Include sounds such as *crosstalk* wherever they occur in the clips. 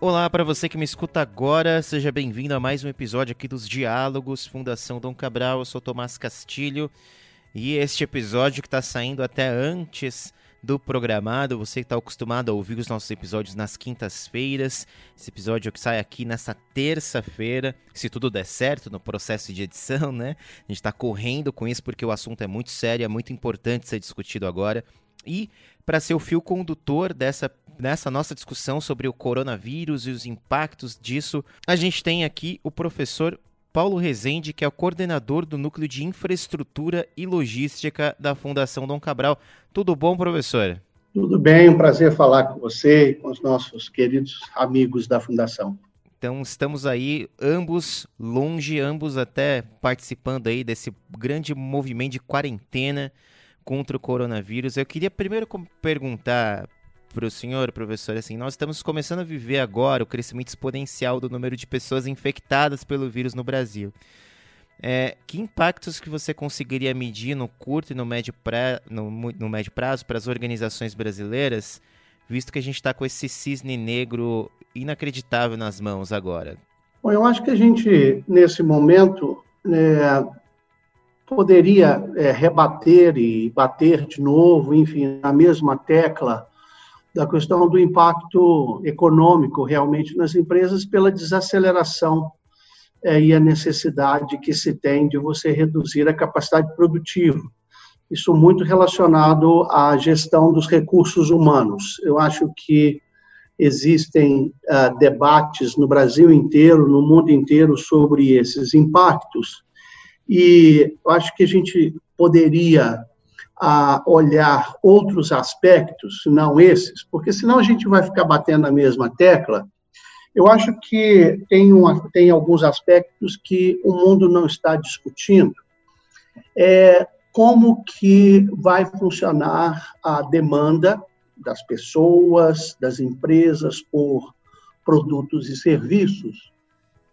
Olá para você que me escuta agora, seja bem-vindo a mais um episódio aqui dos Diálogos Fundação Dom Cabral. Eu sou Tomás Castilho e este episódio que está saindo até antes do programado, você que está acostumado a ouvir os nossos episódios nas quintas-feiras, esse episódio que sai aqui nessa terça-feira, se tudo der certo no processo de edição, né? A gente está correndo com isso porque o assunto é muito sério, é muito importante ser discutido agora. E para ser o fio condutor dessa nessa nossa discussão sobre o coronavírus e os impactos disso, a gente tem aqui o professor Paulo Rezende, que é o coordenador do Núcleo de Infraestrutura e Logística da Fundação Dom Cabral. Tudo bom, professor? Tudo bem, um prazer falar com você e com os nossos queridos amigos da Fundação. Então estamos aí ambos longe, ambos até participando aí desse grande movimento de quarentena contra o coronavírus. Eu queria primeiro perguntar para o senhor, professor, assim, nós estamos começando a viver agora o crescimento exponencial do número de pessoas infectadas pelo vírus no Brasil. É, que impactos que você conseguiria medir no curto e no médio, pra, no, no médio prazo para as organizações brasileiras, visto que a gente está com esse cisne negro inacreditável nas mãos agora? Bom, eu acho que a gente, nesse momento, é, poderia é, rebater e bater de novo, enfim, na mesma tecla da questão do impacto econômico realmente nas empresas pela desaceleração é, e a necessidade que se tem de você reduzir a capacidade produtiva. Isso muito relacionado à gestão dos recursos humanos. Eu acho que existem uh, debates no Brasil inteiro, no mundo inteiro, sobre esses impactos, e eu acho que a gente poderia a olhar outros aspectos, não esses, porque senão a gente vai ficar batendo na mesma tecla. Eu acho que tem, uma, tem alguns aspectos que o mundo não está discutindo. É como que vai funcionar a demanda das pessoas, das empresas por produtos e serviços,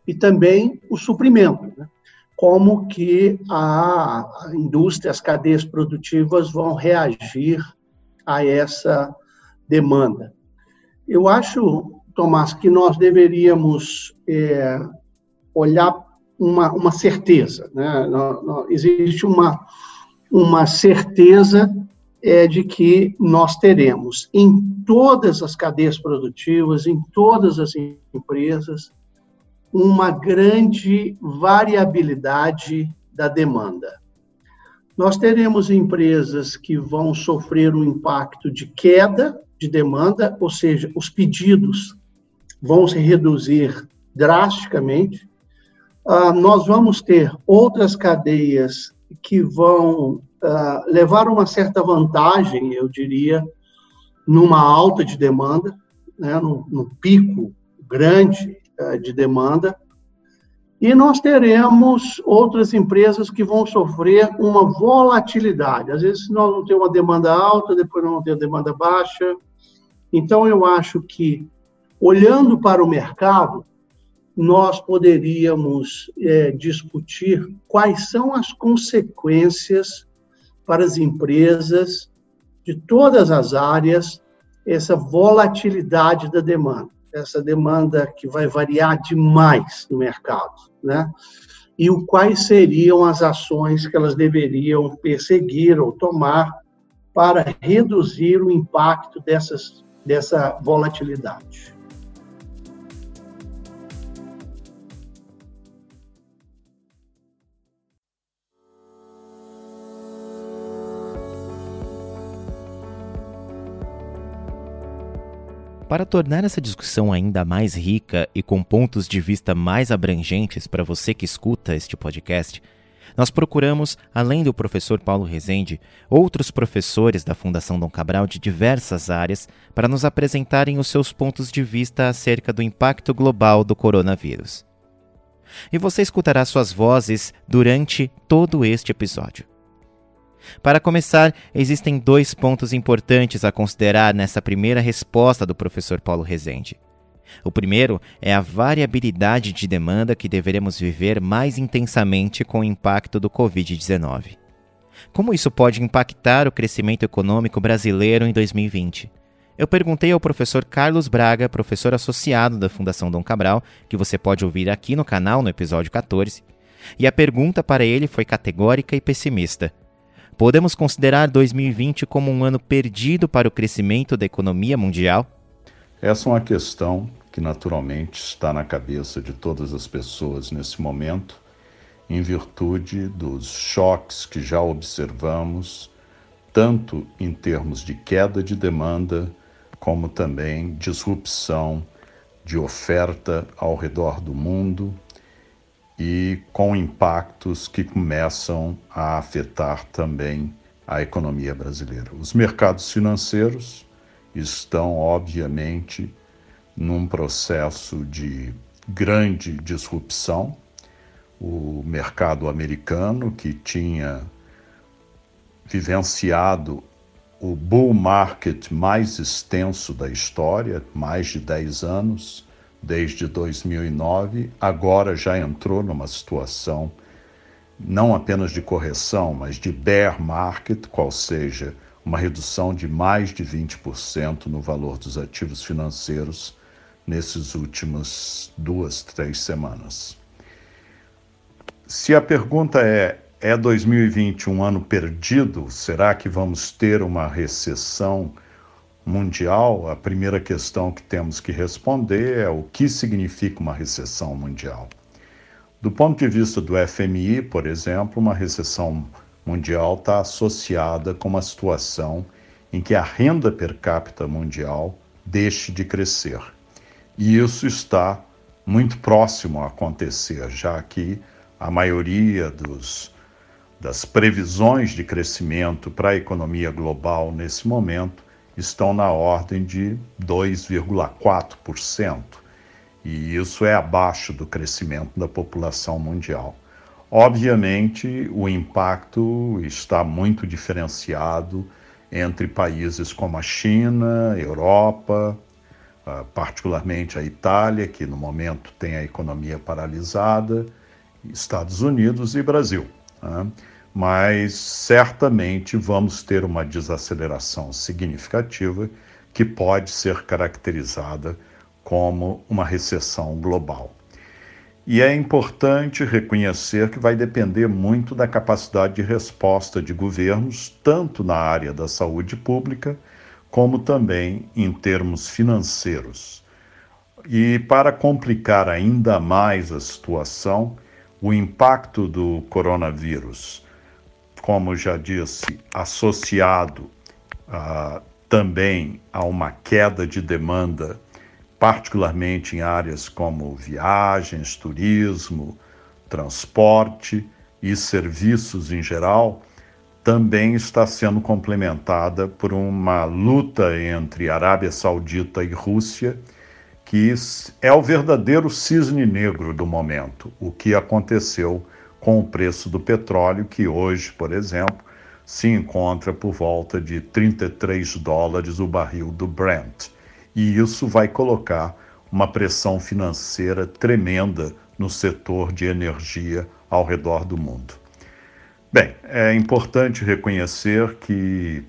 e também o suprimento. Né? Como que a indústria, as cadeias produtivas vão reagir a essa demanda. Eu acho, Tomás, que nós deveríamos é, olhar uma, uma certeza. Né? existe uma, uma certeza é, de que nós teremos em todas as cadeias produtivas, em todas as empresas, uma grande variabilidade da demanda. Nós teremos empresas que vão sofrer um impacto de queda de demanda, ou seja, os pedidos vão se reduzir drasticamente. Uh, nós vamos ter outras cadeias que vão uh, levar uma certa vantagem, eu diria, numa alta de demanda, né, no, no pico grande de demanda. E nós teremos outras empresas que vão sofrer uma volatilidade. Às vezes nós vamos ter uma demanda alta, depois vamos ter demanda baixa. Então, eu acho que, olhando para o mercado, nós poderíamos é, discutir quais são as consequências para as empresas de todas as áreas, essa volatilidade da demanda essa demanda que vai variar demais no mercado, né? E o quais seriam as ações que elas deveriam perseguir ou tomar para reduzir o impacto dessas, dessa volatilidade. Para tornar essa discussão ainda mais rica e com pontos de vista mais abrangentes para você que escuta este podcast, nós procuramos, além do professor Paulo Rezende, outros professores da Fundação Dom Cabral de diversas áreas para nos apresentarem os seus pontos de vista acerca do impacto global do coronavírus. E você escutará suas vozes durante todo este episódio. Para começar, existem dois pontos importantes a considerar nessa primeira resposta do professor Paulo Rezende. O primeiro é a variabilidade de demanda que deveremos viver mais intensamente com o impacto do Covid-19. Como isso pode impactar o crescimento econômico brasileiro em 2020? Eu perguntei ao professor Carlos Braga, professor associado da Fundação Dom Cabral, que você pode ouvir aqui no canal no episódio 14, e a pergunta para ele foi categórica e pessimista. Podemos considerar 2020 como um ano perdido para o crescimento da economia mundial? Essa é uma questão que naturalmente está na cabeça de todas as pessoas nesse momento, em virtude dos choques que já observamos, tanto em termos de queda de demanda, como também disrupção de oferta ao redor do mundo e com impactos que começam a afetar também a economia brasileira. Os mercados financeiros estão, obviamente, num processo de grande disrupção. O mercado americano, que tinha vivenciado o bull market mais extenso da história, mais de 10 anos, desde 2009, agora já entrou numa situação não apenas de correção, mas de bear market, qual seja, uma redução de mais de 20% no valor dos ativos financeiros nesses últimos duas, três semanas. Se a pergunta é é 2020 um ano perdido? Será que vamos ter uma recessão mundial? A primeira questão que temos que responder é o que significa uma recessão mundial. Do ponto de vista do FMI, por exemplo, uma recessão mundial está associada com uma situação em que a renda per capita mundial deixe de crescer. E isso está muito próximo a acontecer, já que a maioria dos das previsões de crescimento para a economia global nesse momento estão na ordem de 2,4%. E isso é abaixo do crescimento da população mundial. Obviamente, o impacto está muito diferenciado entre países como a China, Europa, ah, particularmente a Itália, que no momento tem a economia paralisada, Estados Unidos e Brasil. Né? Mas certamente vamos ter uma desaceleração significativa que pode ser caracterizada como uma recessão global. E é importante reconhecer que vai depender muito da capacidade de resposta de governos, tanto na área da saúde pública, como também em termos financeiros. E para complicar ainda mais a situação, o impacto do coronavírus, como já disse, associado uh, também a uma queda de demanda, particularmente em áreas como viagens, turismo, transporte e serviços em geral, também está sendo complementada por uma luta entre Arábia Saudita e Rússia que é o verdadeiro cisne negro do momento, o que aconteceu com o preço do petróleo, que hoje, por exemplo, se encontra por volta de 33 dólares o barril do Brent. E isso vai colocar uma pressão financeira tremenda no setor de energia ao redor do mundo. Bem, é importante reconhecer que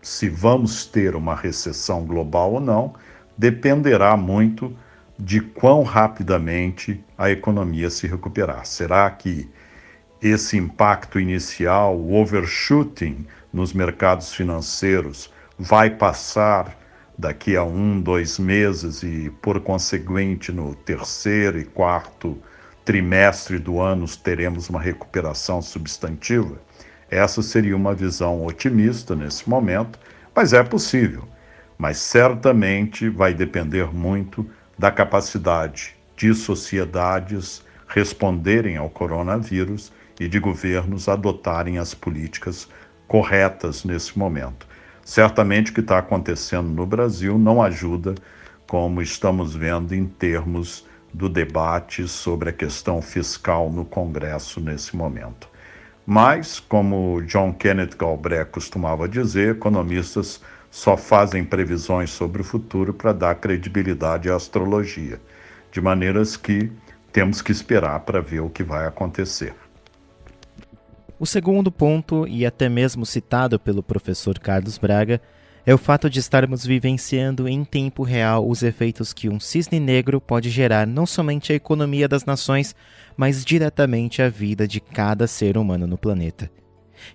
se vamos ter uma recessão global ou não, dependerá muito de quão rapidamente a economia se recuperar. Será que esse impacto inicial, o overshooting nos mercados financeiros, vai passar daqui a um, dois meses e, por conseguinte, no terceiro e quarto trimestre do ano teremos uma recuperação substantiva? Essa seria uma visão otimista nesse momento, mas é possível mas certamente vai depender muito da capacidade de sociedades responderem ao coronavírus e de governos adotarem as políticas corretas nesse momento. Certamente o que está acontecendo no Brasil não ajuda, como estamos vendo em termos do debate sobre a questão fiscal no Congresso nesse momento. Mas, como John Kenneth Galbraith costumava dizer, economistas só fazem previsões sobre o futuro para dar credibilidade à astrologia, de maneiras que temos que esperar para ver o que vai acontecer. O segundo ponto, e até mesmo citado pelo professor Carlos Braga, é o fato de estarmos vivenciando em tempo real os efeitos que um cisne negro pode gerar não somente à economia das nações, mas diretamente à vida de cada ser humano no planeta.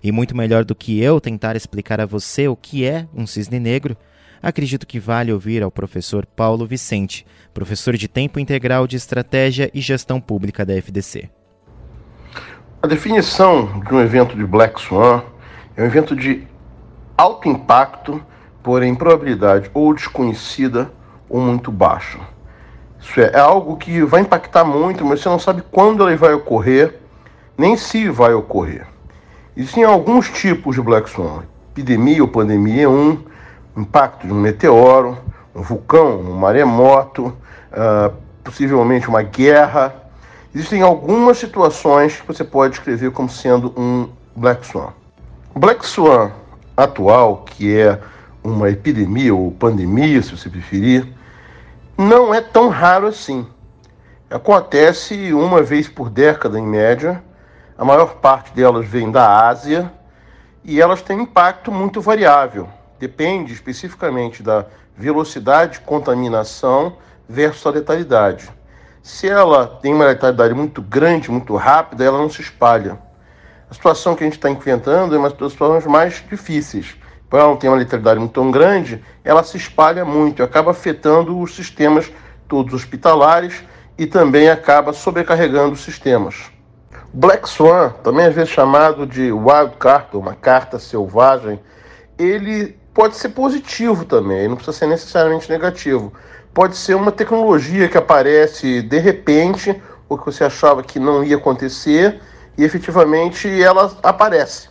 E muito melhor do que eu tentar explicar a você o que é um cisne negro, acredito que vale ouvir ao professor Paulo Vicente, professor de tempo integral de estratégia e gestão pública da FDC. A definição de um evento de Black Swan é um evento de alto impacto, porém probabilidade ou desconhecida ou muito baixa. Isso é, é algo que vai impactar muito, mas você não sabe quando ele vai ocorrer, nem se vai ocorrer. Existem alguns tipos de Black Swan. Epidemia ou pandemia é um, impacto de um meteoro, um vulcão, um maremoto, uh, possivelmente uma guerra. Existem algumas situações que você pode descrever como sendo um Black Swan. Black Swan atual, que é uma epidemia ou pandemia, se você preferir, não é tão raro assim. Acontece uma vez por década, em média, a maior parte delas vem da Ásia e elas têm impacto muito variável. Depende especificamente da velocidade de contaminação versus a letalidade. Se ela tem uma letalidade muito grande, muito rápida, ela não se espalha. A situação que a gente está enfrentando é uma das situações mais difíceis. Para ela não ter uma letalidade muito tão grande, ela se espalha muito, acaba afetando os sistemas todos hospitalares e também acaba sobrecarregando os sistemas. Black Swan, também às vezes chamado de Wild Card, uma carta selvagem, ele pode ser positivo também, não precisa ser necessariamente negativo. Pode ser uma tecnologia que aparece de repente, ou que você achava que não ia acontecer, e efetivamente ela aparece.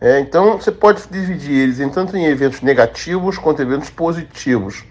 É, então você pode dividir eles em tanto em eventos negativos quanto eventos positivos.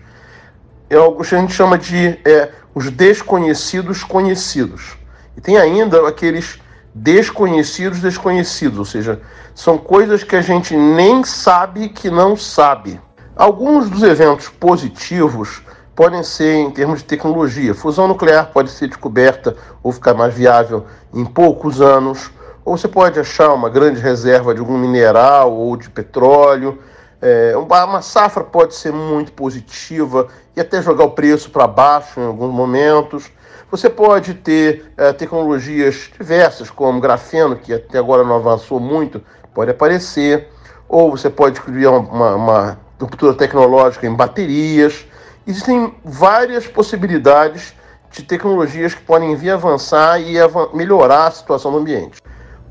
É algo que a gente chama de é, os desconhecidos conhecidos. E tem ainda aqueles desconhecidos desconhecidos, ou seja, são coisas que a gente nem sabe que não sabe. Alguns dos eventos positivos podem ser em termos de tecnologia. Fusão nuclear pode ser descoberta ou ficar mais viável em poucos anos, ou você pode achar uma grande reserva de algum mineral ou de petróleo. É, uma safra pode ser muito positiva e até jogar o preço para baixo em alguns momentos. Você pode ter é, tecnologias diversas, como grafeno, que até agora não avançou muito, pode aparecer. Ou você pode criar uma, uma ruptura tecnológica em baterias. Existem várias possibilidades de tecnologias que podem vir avançar e melhorar a situação do ambiente.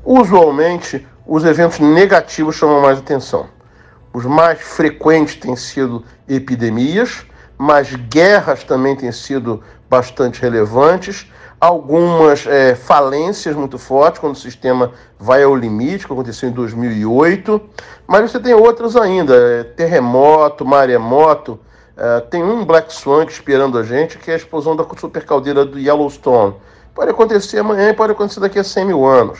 Usualmente, os eventos negativos chamam mais atenção. Os mais frequentes têm sido epidemias, mas guerras também têm sido bastante relevantes, algumas é, falências muito fortes, quando o sistema vai ao limite, que aconteceu em 2008, mas você tem outras ainda, é, terremoto, maremoto, é, tem um Black Swan esperando a gente, que é a explosão da supercaldeira do Yellowstone. Pode acontecer amanhã pode acontecer daqui a 100 mil anos.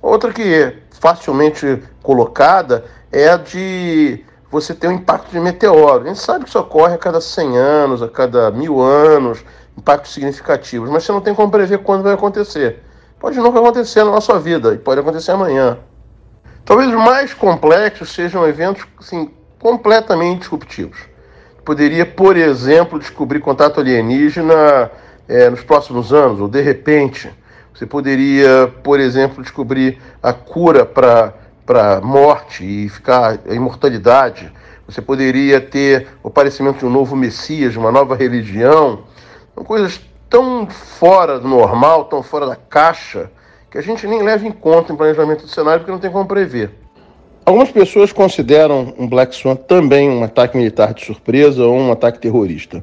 Outra que é facilmente colocada é a de você ter um impacto de meteoro. A gente sabe que isso ocorre a cada 100 anos, a cada mil anos, impactos significativos, mas você não tem como prever quando vai acontecer. Pode nunca acontecer na nossa vida e pode acontecer amanhã. Talvez os mais complexos sejam eventos assim, completamente disruptivos. Poderia, por exemplo, descobrir contato alienígena é, nos próximos anos, ou de repente. Você poderia, por exemplo, descobrir a cura para morte e ficar a imortalidade. Você poderia ter o aparecimento de um novo Messias, uma nova religião são coisas tão fora do normal, tão fora da caixa, que a gente nem leva em conta em planejamento do cenário porque não tem como prever. Algumas pessoas consideram um Black Swan também um ataque militar de surpresa ou um ataque terrorista.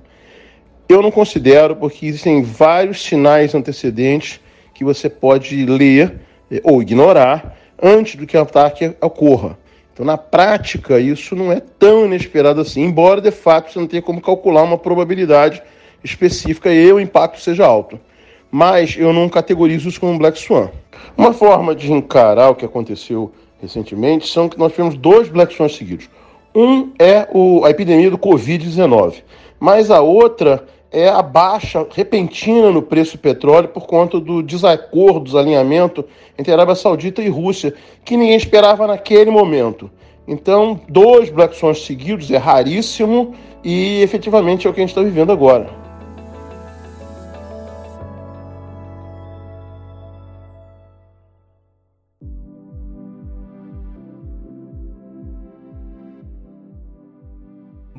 Eu não considero porque existem vários sinais antecedentes que você pode ler eh, ou ignorar antes do que o ataque ocorra. Então, na prática, isso não é tão inesperado assim, embora de fato você não tenha como calcular uma probabilidade específica e o impacto seja alto. Mas eu não categorizo isso como Black Swan. Uma forma de encarar o que aconteceu recentemente são que nós tivemos dois Black Swans seguidos. Um é o, a epidemia do Covid-19, mas a outra é a baixa repentina no preço do petróleo por conta do desacordo, desalinhamento entre Arábia Saudita e Rússia, que ninguém esperava naquele momento. Então, dois Black Swans seguidos é raríssimo e efetivamente é o que a gente está vivendo agora.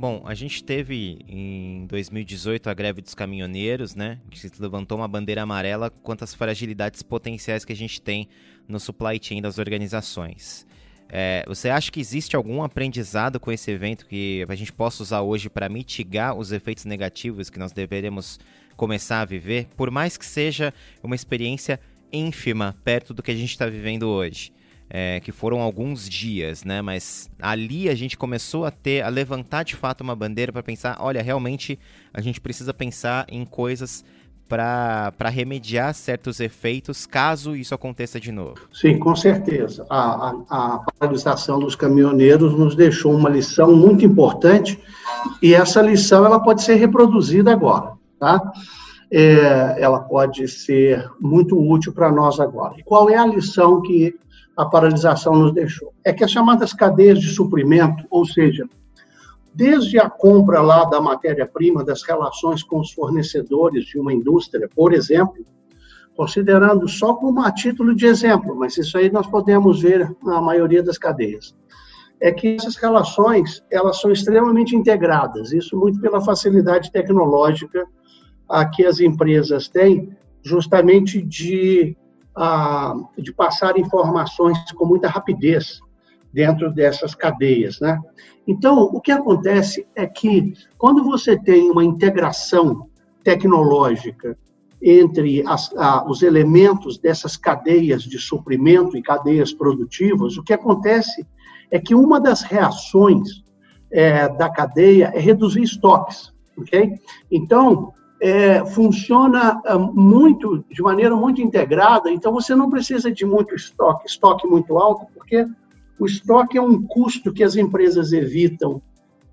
Bom, a gente teve em 2018 a greve dos caminhoneiros, né? Que se levantou uma bandeira amarela quanto às fragilidades potenciais que a gente tem no supply chain das organizações. É, você acha que existe algum aprendizado com esse evento que a gente possa usar hoje para mitigar os efeitos negativos que nós deveremos começar a viver, por mais que seja uma experiência ínfima perto do que a gente está vivendo hoje? É, que foram alguns dias, né? Mas ali a gente começou a ter, a levantar de fato uma bandeira para pensar, olha, realmente a gente precisa pensar em coisas para remediar certos efeitos caso isso aconteça de novo. Sim, com certeza. A, a, a paralisação dos caminhoneiros nos deixou uma lição muito importante e essa lição ela pode ser reproduzida agora, tá? É, ela pode ser muito útil para nós agora. E qual é a lição que a paralisação nos deixou. É que as chamadas cadeias de suprimento, ou seja, desde a compra lá da matéria-prima, das relações com os fornecedores de uma indústria, por exemplo, considerando só como a título de exemplo, mas isso aí nós podemos ver na maioria das cadeias, é que essas relações elas são extremamente integradas, isso muito pela facilidade tecnológica a que as empresas têm, justamente de a, de passar informações com muita rapidez dentro dessas cadeias, né? Então, o que acontece é que quando você tem uma integração tecnológica entre as, a, os elementos dessas cadeias de suprimento e cadeias produtivas, o que acontece é que uma das reações é, da cadeia é reduzir estoques, ok? Então, é, funciona é, muito, de maneira muito integrada, então você não precisa de muito estoque, estoque muito alto, porque o estoque é um custo que as empresas evitam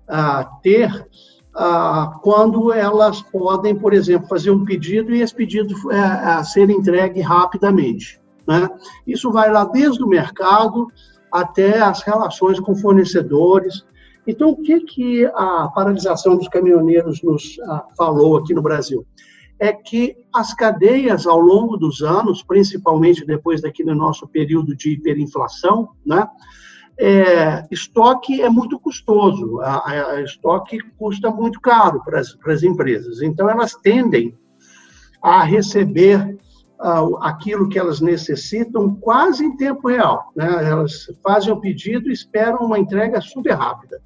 ah, ter ah, quando elas podem, por exemplo, fazer um pedido e esse pedido é, ser entregue rapidamente. Né? Isso vai lá desde o mercado até as relações com fornecedores, então, o que, que a paralisação dos caminhoneiros nos ah, falou aqui no Brasil? É que as cadeias, ao longo dos anos, principalmente depois daquele nosso período de hiperinflação, né, é, estoque é muito custoso, a, a, estoque custa muito caro para as, empresas. Então, elas tendem a receber aquilo que elas necessitam quase em tempo real. Né? Elas fazem o pedido e esperam uma entrega super rápida.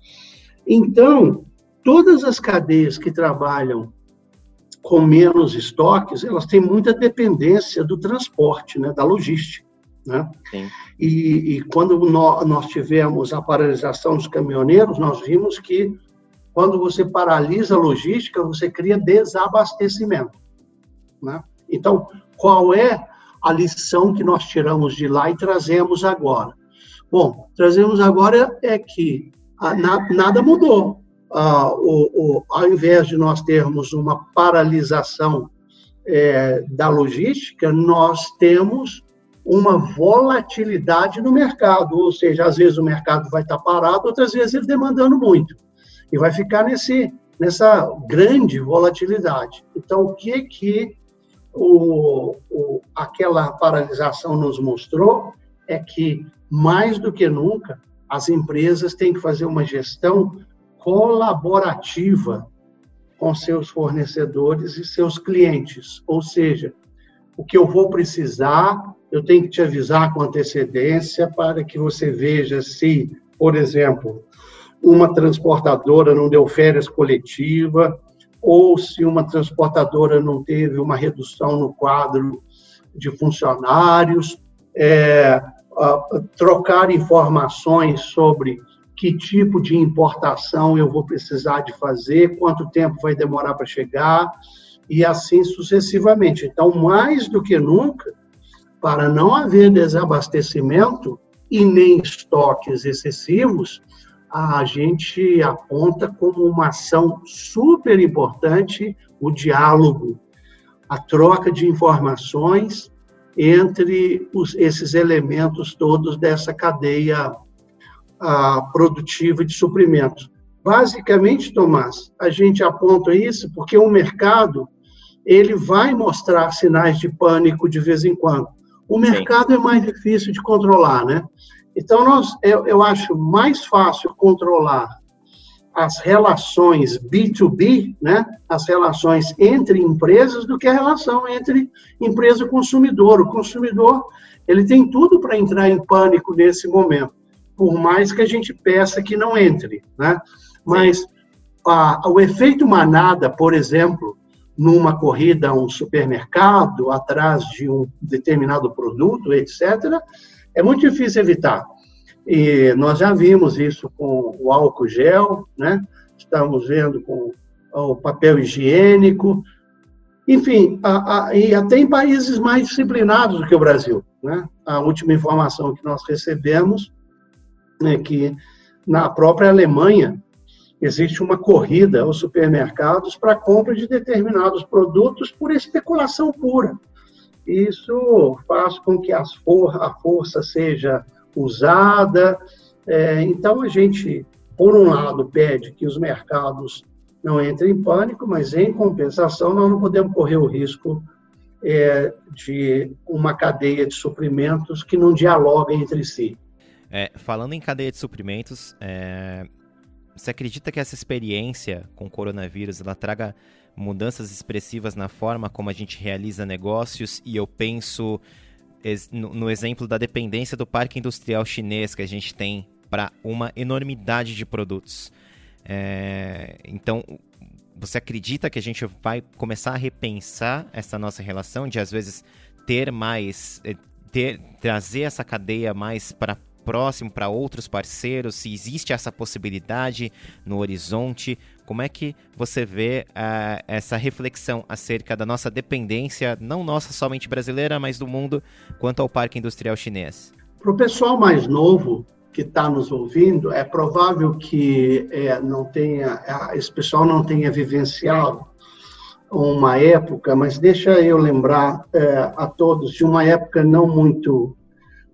Então, todas as cadeias que trabalham com menos estoques, elas têm muita dependência do transporte, né, da logística. Né? E, e, quando nós, nós tivemos a paralisação dos caminhoneiros, nós vimos que quando você paralisa a logística, você cria desabastecimento. Né? Então, qual é a lição que nós tiramos de lá e trazemos agora? Bom, trazemos agora é que ah, nada mudou. Ah, o, o, ao invés de nós termos uma paralisação é, da logística, nós temos uma volatilidade no mercado, ou seja, às vezes o mercado vai estar parado, outras vezes ele demandando muito, e vai ficar nesse, nessa grande volatilidade. Então, o que que o, o, aquela paralisação nos mostrou é que, mais do que nunca, as empresas têm que fazer uma gestão colaborativa com seus fornecedores e seus clientes. Ou seja, o que eu vou precisar, eu tenho que te avisar com antecedência para que você veja se, por exemplo, uma transportadora não deu férias coletiva, ou se uma transportadora não teve uma redução no quadro de funcionários, é, trocar informações sobre que tipo de importação eu vou precisar de fazer, quanto tempo vai demorar para chegar, e assim sucessivamente. Então, mais do que nunca, para não haver desabastecimento e nem estoques excessivos, a gente aponta como uma ação super importante o diálogo, a troca de informações entre os, esses elementos todos dessa cadeia a produtiva de suprimentos. Basicamente, Tomás, a gente aponta isso porque o mercado ele vai mostrar sinais de pânico de vez em quando. O mercado Sim. é mais difícil de controlar, né? Então, nós, eu, eu acho mais fácil controlar as relações B2B, né, as relações entre empresas, do que a relação entre empresa e consumidor. O consumidor ele tem tudo para entrar em pânico nesse momento, por mais que a gente peça que não entre. Né? Mas a, o efeito manada, por exemplo, numa corrida a um supermercado, atrás de um determinado produto, etc., é muito difícil evitar. E nós já vimos isso com o álcool gel, né? estamos vendo com o papel higiênico, enfim, a, a, e até em países mais disciplinados do que o Brasil. Né? A última informação que nós recebemos é que na própria Alemanha existe uma corrida aos supermercados para a compra de determinados produtos por especulação pura. Isso faz com que for a força seja usada. É, então, a gente, por um lado, pede que os mercados não entrem em pânico, mas, em compensação, nós não podemos correr o risco é, de uma cadeia de suprimentos que não dialoga entre si. É, falando em cadeia de suprimentos, é, você acredita que essa experiência com o coronavírus ela traga mudanças expressivas na forma como a gente realiza negócios? E eu penso no exemplo da dependência do parque industrial chinês que a gente tem para uma enormidade de produtos. É, então, você acredita que a gente vai começar a repensar essa nossa relação de às vezes ter mais, eh, ter, trazer essa cadeia mais para próximo para outros parceiros? Se existe essa possibilidade no horizonte? Como é que você vê uh, essa reflexão acerca da nossa dependência, não nossa somente brasileira, mas do mundo, quanto ao parque industrial chinês? Para o pessoal mais novo que está nos ouvindo, é provável que é, não tenha, esse pessoal não tenha vivenciado uma época, mas deixa eu lembrar é, a todos de uma época não muito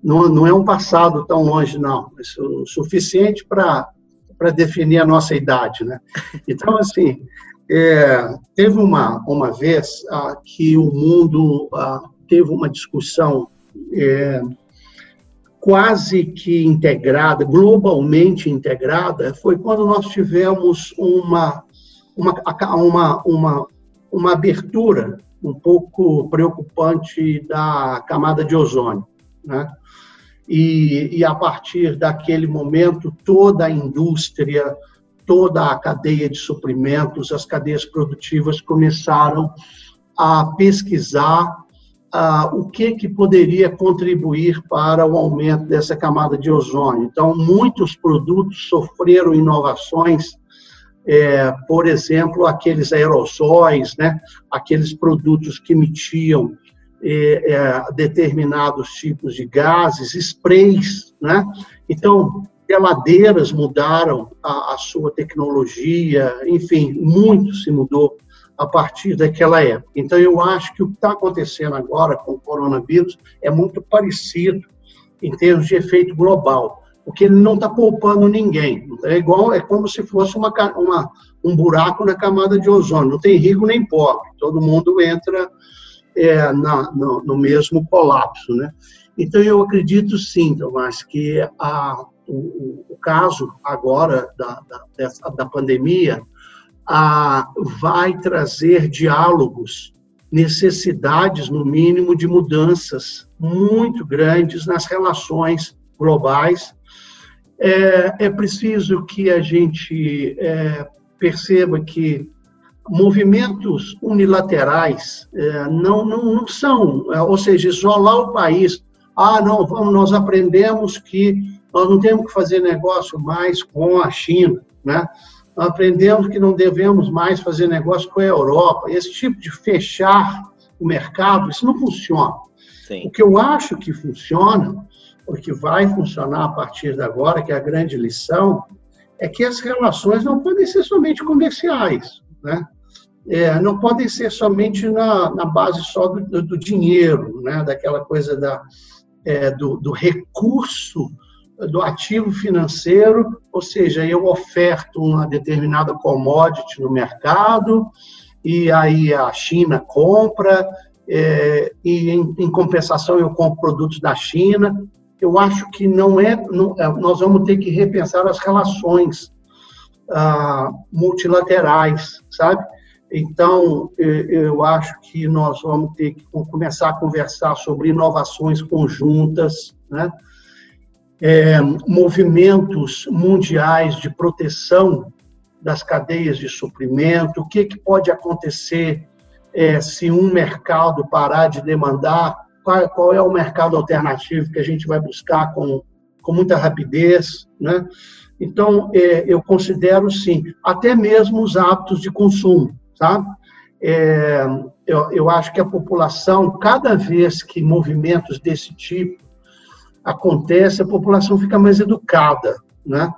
não, não é um passado tão longe, não. É o suficiente para definir a nossa idade, né? Então, assim, é, teve uma, uma vez ah, que o mundo ah, teve uma discussão é, quase que integrada, globalmente integrada, foi quando nós tivemos uma, uma, uma, uma, uma abertura um pouco preocupante da camada de ozônio. Né? E, e a partir daquele momento, toda a indústria, toda a cadeia de suprimentos, as cadeias produtivas começaram a pesquisar ah, o que, que poderia contribuir para o aumento dessa camada de ozônio. Então, muitos produtos sofreram inovações, é, por exemplo, aqueles aerossóis, né, aqueles produtos que emitiam é, é, determinados tipos de gases, sprays, né? Então, geladeiras mudaram a, a, sua tecnologia, enfim, muito se mudou a partir daquela época. Então, eu acho que o que está acontecendo agora com o coronavírus é muito parecido em termos de efeito global, porque ele não está poupando ninguém. É igual, é como se fosse uma, uma, um buraco na camada de ozônio. Não tem rico nem pobre. Todo mundo entra é, na, no, no, mesmo colapso. Né? Então, eu acredito sim, Tomás, que a, o, o caso agora da, da, da pandemia a, vai trazer diálogos, necessidades, no mínimo, de mudanças muito grandes nas relações globais. É, é preciso que a gente é, perceba que movimentos unilaterais é, não, não, não são, é, ou seja, isolar o país. Ah, não, vamos, nós aprendemos que nós não temos que fazer negócio mais com a China, né? Aprendemos que não devemos mais fazer negócio com a Europa. Esse tipo de fechar o mercado, isso não funciona. Sim. O que eu acho que funciona, o que vai funcionar a partir de agora, que é a grande lição, é que as relações não podem ser somente comerciais, né? É, não podem ser somente na, na base só do, do, dinheiro, né? daquela coisa da, é, do, do, recurso do ativo financeiro, ou seja, eu oferto uma determinada commodity no mercado e aí a China compra é, e em, em, compensação eu compro produtos da China. Eu acho que não é, não, é, nós vamos ter que repensar as relações ah, multilaterais, sabe? Então, eu acho que nós vamos ter que começar a conversar sobre inovações conjuntas, né? É, movimentos mundiais de proteção das cadeias de suprimento, o que, que pode acontecer é, se um mercado parar de demandar, qual, qual, é o mercado alternativo que a gente vai buscar com, com muita rapidez, né? Então, é, eu considero, sim, até mesmo os hábitos de consumo, sabe? É, eu, eu acho que a população, cada vez que movimentos desse tipo acontecem, a população fica mais educada, né?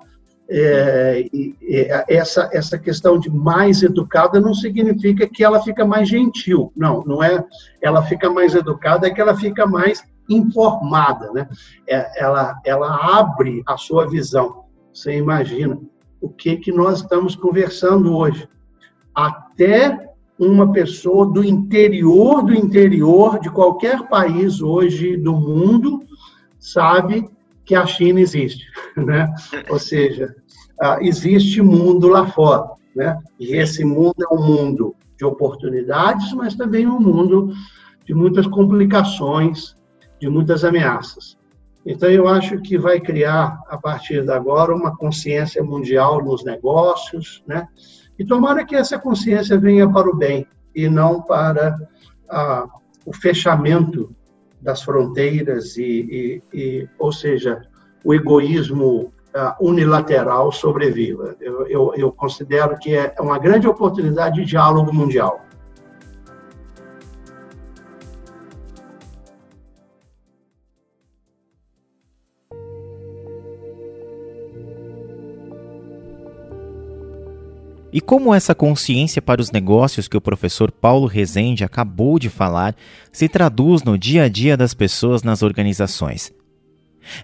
É, e, e essa, essa questão de mais educada não significa que ela fica mais gentil, não, não é ela fica mais educada, é que ela fica mais informada, né? É, ela, ela abre a sua visão. Você imagina o que, que nós estamos conversando hoje. Até uma pessoa do interior do interior de qualquer país hoje do mundo sabe que a China existe, *laughs* né? Ou seja, ah, existe mundo lá fora, né? E esse mundo é um mundo de oportunidades, mas também um mundo de muitas complicações, de muitas ameaças. Então, eu acho que vai criar, a partir de agora, uma consciência mundial nos negócios, né? E tomara que essa consciência venha para o bem e não para ah, o fechamento das fronteiras e, e, e, ou seja, o egoísmo uh, unilateral sobreviva. Eu, eu, eu considero que é uma grande oportunidade de diálogo mundial. E como essa consciência para os negócios que o professor Paulo Rezende acabou de falar se traduz no dia a dia das pessoas nas organizações?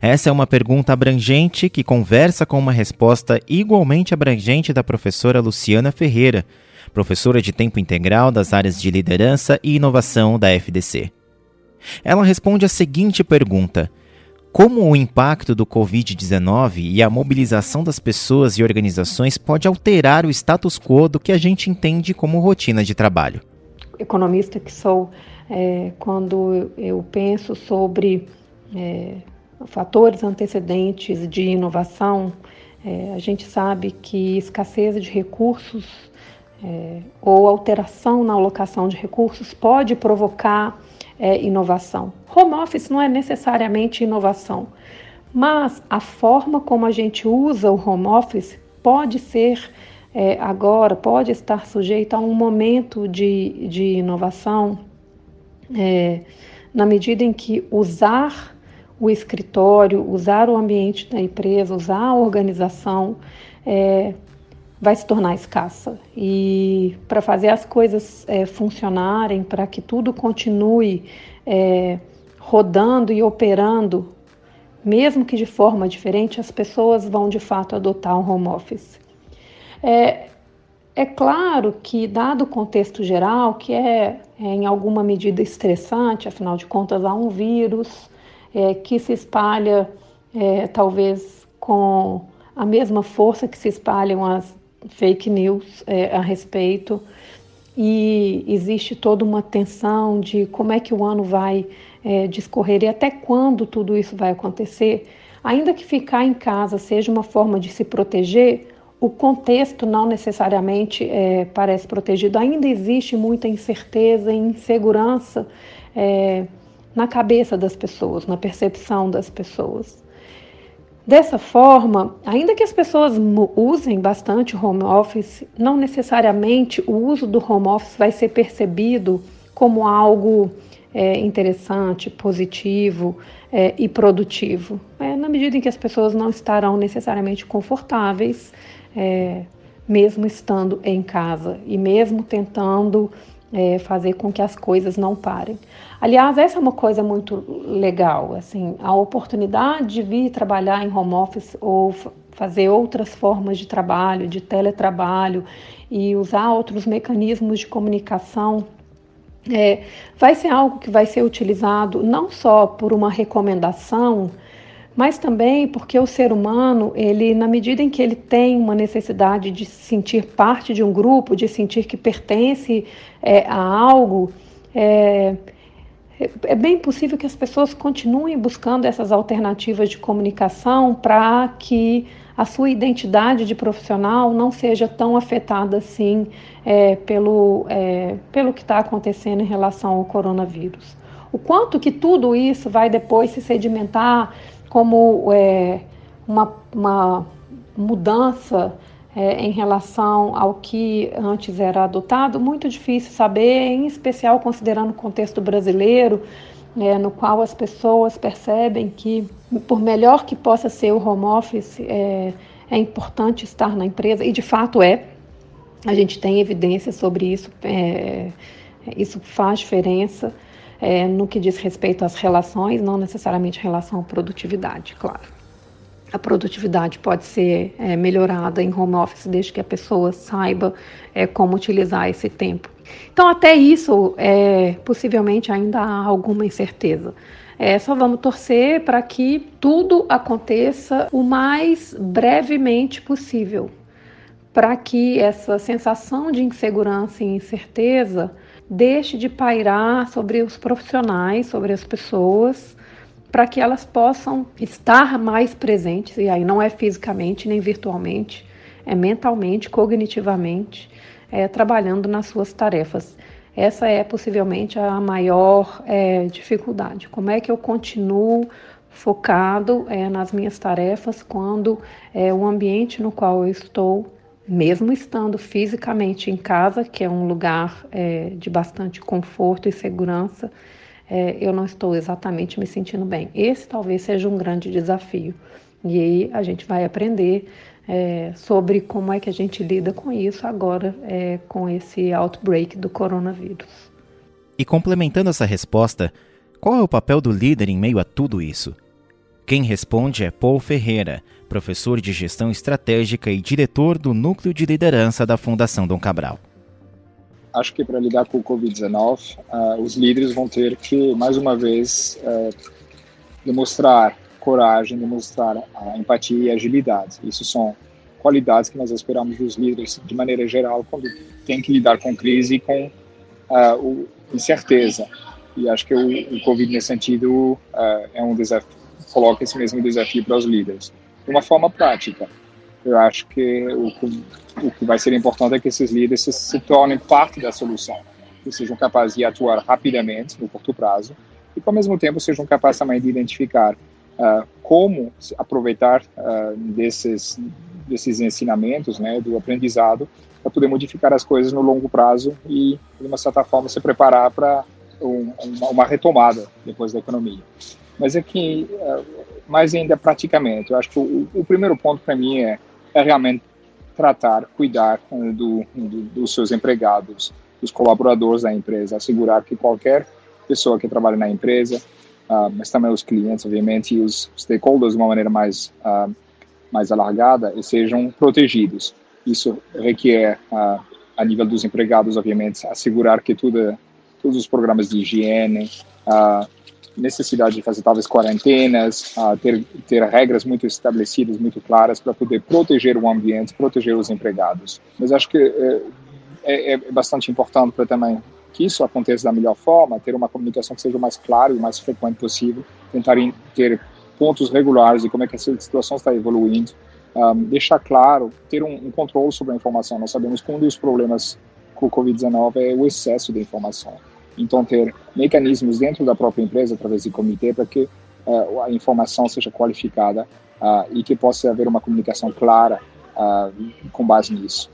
Essa é uma pergunta abrangente que conversa com uma resposta igualmente abrangente da professora Luciana Ferreira, professora de tempo integral das áreas de liderança e inovação da FDC. Ela responde a seguinte pergunta: Como o impacto do Covid-19 e a mobilização das pessoas e organizações pode alterar o status quo do que a gente entende como rotina de trabalho? Economista que sou, é, quando eu penso sobre é, fatores antecedentes de inovação, é, a gente sabe que escassez de recursos é, ou alteração na alocação de recursos pode provocar é, inovação. Home office não é necessariamente inovação, mas a forma como a gente usa o home office pode ser é, agora, pode estar sujeita a um momento de, de inovação, é, na medida em que usar o escritório, usar o ambiente da empresa, usar a organização, é, vai se tornar escassa. E para fazer as coisas é, funcionarem, para que tudo continue é, rodando e operando, mesmo que de forma diferente, as pessoas vão de fato adotar o home office. É, é claro que, dado o contexto geral, que é, é em alguma medida estressante, afinal de contas há um vírus, é, que se espalha é, talvez com a mesma força que se espalham as fake news é, a respeito. E existe toda uma tensão de como é que o ano vai é, discorrer e até quando tudo isso vai acontecer. Ainda que ficar em casa seja uma forma de se proteger, o contexto não necessariamente é, parece protegido. Ainda existe muita incerteza e insegurança é, na cabeça das pessoas, na percepção das pessoas. Dessa forma, ainda que as pessoas usem bastante home office, não necessariamente o uso do home office vai ser percebido como algo é, interessante, positivo é, e produtivo. É, na medida em que as pessoas não estarão necessariamente confortáveis, é, mesmo estando em casa e mesmo tentando é, fazer com que as coisas não parem. Aliás, essa é uma coisa muito legal, assim, a oportunidade de vir trabalhar em home office ou fazer outras formas de trabalho, de teletrabalho e usar outros mecanismos de comunicação é, vai ser algo que vai ser utilizado não só por uma recomendação, mas também porque o ser humano, ele, na medida em que ele tem uma necessidade de se sentir parte de um grupo, de sentir que pertence é, a algo, é, é bem possível que as pessoas continuem buscando essas alternativas de comunicação para que a sua identidade de profissional não seja tão afetada assim é, pelo, é, pelo que está acontecendo em relação ao coronavírus. O quanto que tudo isso vai depois se sedimentar como é, uma, uma mudança é, em relação ao que antes era adotado, muito difícil saber, em especial considerando o contexto brasileiro, é, no qual as pessoas percebem que, por melhor que possa ser o home office, é, é importante estar na empresa, e de fato é. A gente tem evidências sobre isso, é, isso faz diferença é, no que diz respeito às relações, não necessariamente relação à produtividade, claro. A produtividade pode ser é, melhorada em home office desde que a pessoa saiba é, como utilizar esse tempo. Então, até isso, é, possivelmente ainda há alguma incerteza. É, só vamos torcer para que tudo aconteça o mais brevemente possível, para que essa sensação de insegurança e incerteza deixe de pairar sobre os profissionais, sobre as pessoas, para que elas possam estar mais presentes, e aí não é fisicamente nem virtualmente, é mentalmente, cognitivamente, é, trabalhando nas suas tarefas. Essa é possivelmente a maior é, dificuldade. Como é que eu continuo focado é, nas minhas tarefas quando é, o ambiente no qual eu estou, mesmo estando fisicamente em casa, que é um lugar é, de bastante conforto e segurança, é, eu não estou exatamente me sentindo bem. Esse talvez seja um grande desafio. E aí a gente vai aprender é, sobre como é que a gente lida com isso agora é, com esse outbreak do coronavírus. E complementando essa resposta, qual é o papel do líder em meio a tudo isso? Quem responde é Paul Ferreira, professor de gestão estratégica e diretor do Núcleo de Liderança da Fundação Dom Cabral. Acho que para lidar com o Covid-19, uh, os líderes vão ter que, mais uma vez, uh, demonstrar coragem, demonstrar a empatia e agilidade. Isso são qualidades que nós esperamos dos líderes de maneira geral quando tem que lidar com crise e com uh, o, incerteza. E acho que o, o Covid nesse sentido uh, é um desafio, coloca esse mesmo desafio para os líderes. De uma forma prática, eu acho que o, o que vai ser importante é que esses líderes se, se tornem parte da solução, que sejam capazes de atuar rapidamente no curto prazo e que ao mesmo tempo sejam capazes também de identificar uh, como aproveitar uh, desses desses ensinamentos, né, do aprendizado, para poder modificar as coisas no longo prazo e, de uma certa forma, se preparar para um, uma, uma, retomada depois da economia. Mas é que, uh, mais ainda praticamente, eu acho que o, o primeiro ponto para mim é, é, realmente tratar, cuidar do, do, dos seus empregados, dos colaboradores da empresa, assegurar que qualquer pessoa que trabalha na empresa uh, mas também os clientes, obviamente, e os stakeholders de uma maneira mais, uh, mais alargada, sejam protegidos. Isso requer, uh, a nível dos empregados, obviamente, assegurar que tudo, todos os programas de higiene, necessidade de fazer talvez quarentenas, ter, ter regras muito estabelecidas, muito claras para poder proteger o ambiente, proteger os empregados. Mas acho que eh, é, é bastante importante para também que isso aconteça da melhor forma, ter uma comunicação que seja o mais clara e o mais frequente possível, tentar ter pontos regulares de como é que essa situação está evoluindo, um, deixar claro, ter um, um, controle sobre a informação. Nós sabemos que um dos problemas com o Covid-19 é o excesso de informação. Então, ter mecanismos dentro da própria empresa, através de comitê, para que uh, a informação seja qualificada uh, e que possa haver uma comunicação clara uh, com base nisso.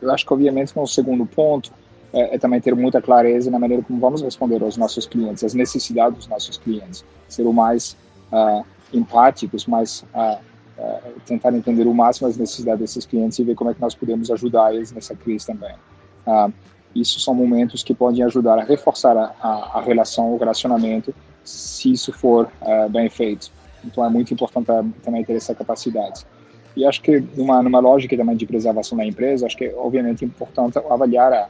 Eu acho que, obviamente, no segundo ponto, é, é, também ter muita clareza na maneira como vamos responder aos nossos clientes, as necessidades dos nossos clientes, ser o mais uh, empáticos, mais uh, tentar entender o máximo as necessidades desses clientes e ver como é que nós podemos ajudar eles nessa crise também. Isso são momentos que podem ajudar a reforçar a, a, a relação, o relacionamento, se isso for uh, bem feito. Então é muito importante também ter essa capacidade. E acho que numa, numa lógica também de preservação da empresa, acho que é obviamente importante avaliar a,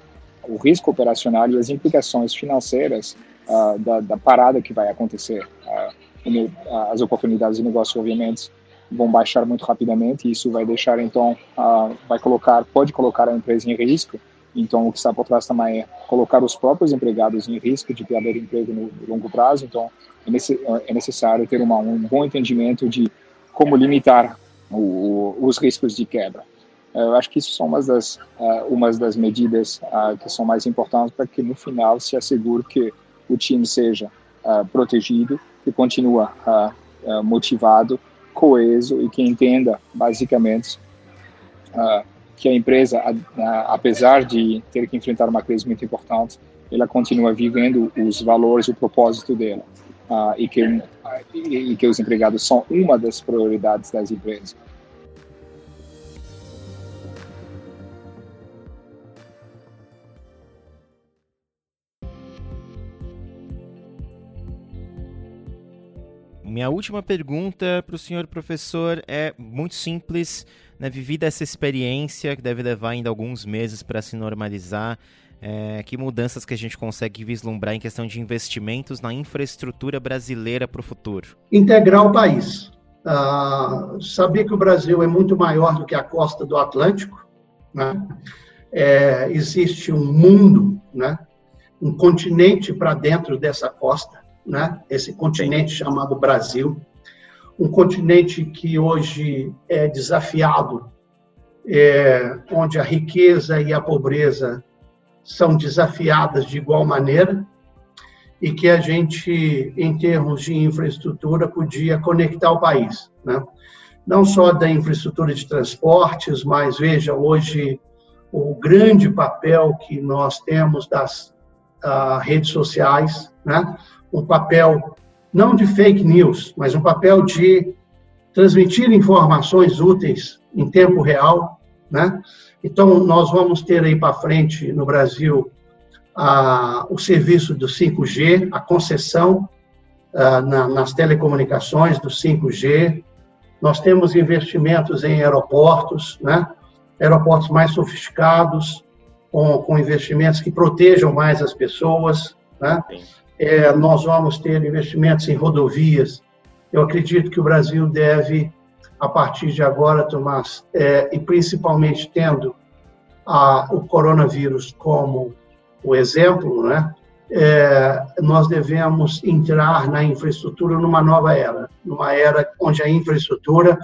o risco operacional e as implicações financeiras uh, da, da, parada que vai acontecer. Uh, as oportunidades de negócio, obviamente, vão baixar muito rapidamente e isso vai deixar, então, uh, vai colocar, pode colocar a empresa em risco. Então, o que está por trás também é colocar os próprios empregados em risco de perder emprego no, longo prazo. Então, é, é necessário ter uma, um bom entendimento de como limitar o, os riscos de quebra. Eu acho que isso são umas das, uh, umas das medidas uh, que são mais importantes para que no final se assegure que o time seja uh, protegido, que continua motivado, coeso e que entenda basicamente que a empresa, apesar de ter que enfrentar uma crise muito importante, ela continua vivendo os valores, o propósito dela e que e que os empregados são uma das prioridades das empresas. Minha última pergunta para o senhor professor é muito simples. Né? Vivida essa experiência, que deve levar ainda alguns meses para se normalizar, é, que mudanças que a gente consegue vislumbrar em questão de investimentos na infraestrutura brasileira para o futuro? Integrar o país. Ah, saber que o Brasil é muito maior do que a costa do Atlântico. Né? É, existe um mundo, né? um continente para dentro dessa costa né? esse continente chamado Brasil, um continente que hoje é desafiado, é, onde a riqueza e a pobreza são desafiadas de igual maneira e que a gente, em termos de infraestrutura, podia conectar o país, né? Não só da infraestrutura de transportes, mas veja hoje o grande papel que nós temos das uh, redes sociais, né? Um papel não de fake news, mas um papel de transmitir informações úteis em tempo real, né? Então nós vamos ter aí para frente no Brasil a, o serviço do 5G, a concessão a, na, nas telecomunicações do 5G. Nós temos investimentos em aeroportos, né? Aeroportos mais sofisticados, com, com investimentos que protejam mais as pessoas, né? Sim é, nós vamos ter investimentos em rodovias. Eu acredito que o Brasil deve, a partir de agora, Tomás, é, e principalmente tendo a, o coronavírus como o exemplo, né? É, nós devemos entrar na infraestrutura numa nova era, numa era onde a infraestrutura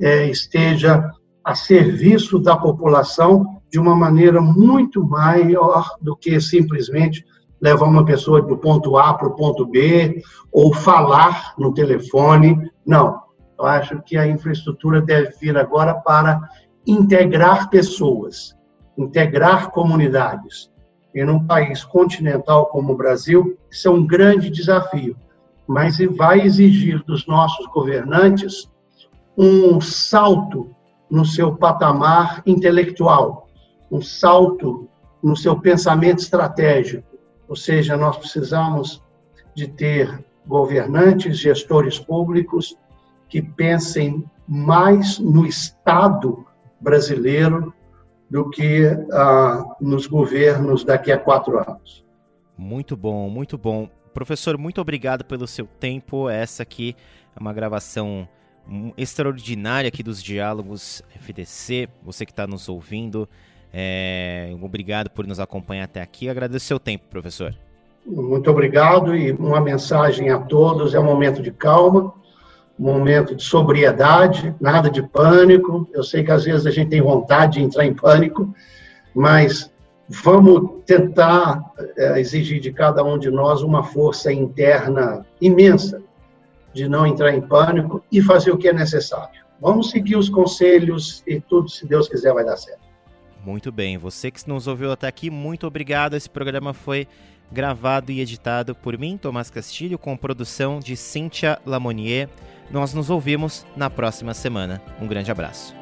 é, esteja a serviço da população de uma maneira muito maior do que simplesmente levar uma pessoa do ponto A para o ponto B, ou falar no telefone. Não. Eu acho que a infraestrutura deve vir agora para integrar pessoas, integrar comunidades. E num país continental como o Brasil, isso é um grande desafio, mas vai exigir dos nossos governantes um salto no seu patamar intelectual, um salto no seu pensamento estratégico, ou seja, nós precisamos de ter governantes, gestores públicos que pensem mais no Estado brasileiro do que ah, nos governos daqui a quatro anos. Muito bom, muito bom. Professor, muito obrigado pelo seu tempo. Essa aqui é uma gravação extraordinária aqui dos diálogos FDC. Você que está nos ouvindo, é, obrigado por nos acompanhar até aqui. Agradeço seu tempo, professor. Muito obrigado e uma mensagem a todos: é um momento de calma, um momento de sobriedade, nada de pânico. Eu sei que às vezes a gente tem vontade de entrar em pânico, mas vamos tentar é, exigir de cada um de nós uma força interna imensa de não entrar em pânico e fazer o que é necessário. Vamos seguir os conselhos e tudo, se Deus quiser, vai dar certo. Muito bem, você que nos ouviu até aqui, muito obrigado. Esse programa foi gravado e editado por mim, Tomás Castilho, com produção de Cíntia Lamonier. Nós nos ouvimos na próxima semana. Um grande abraço.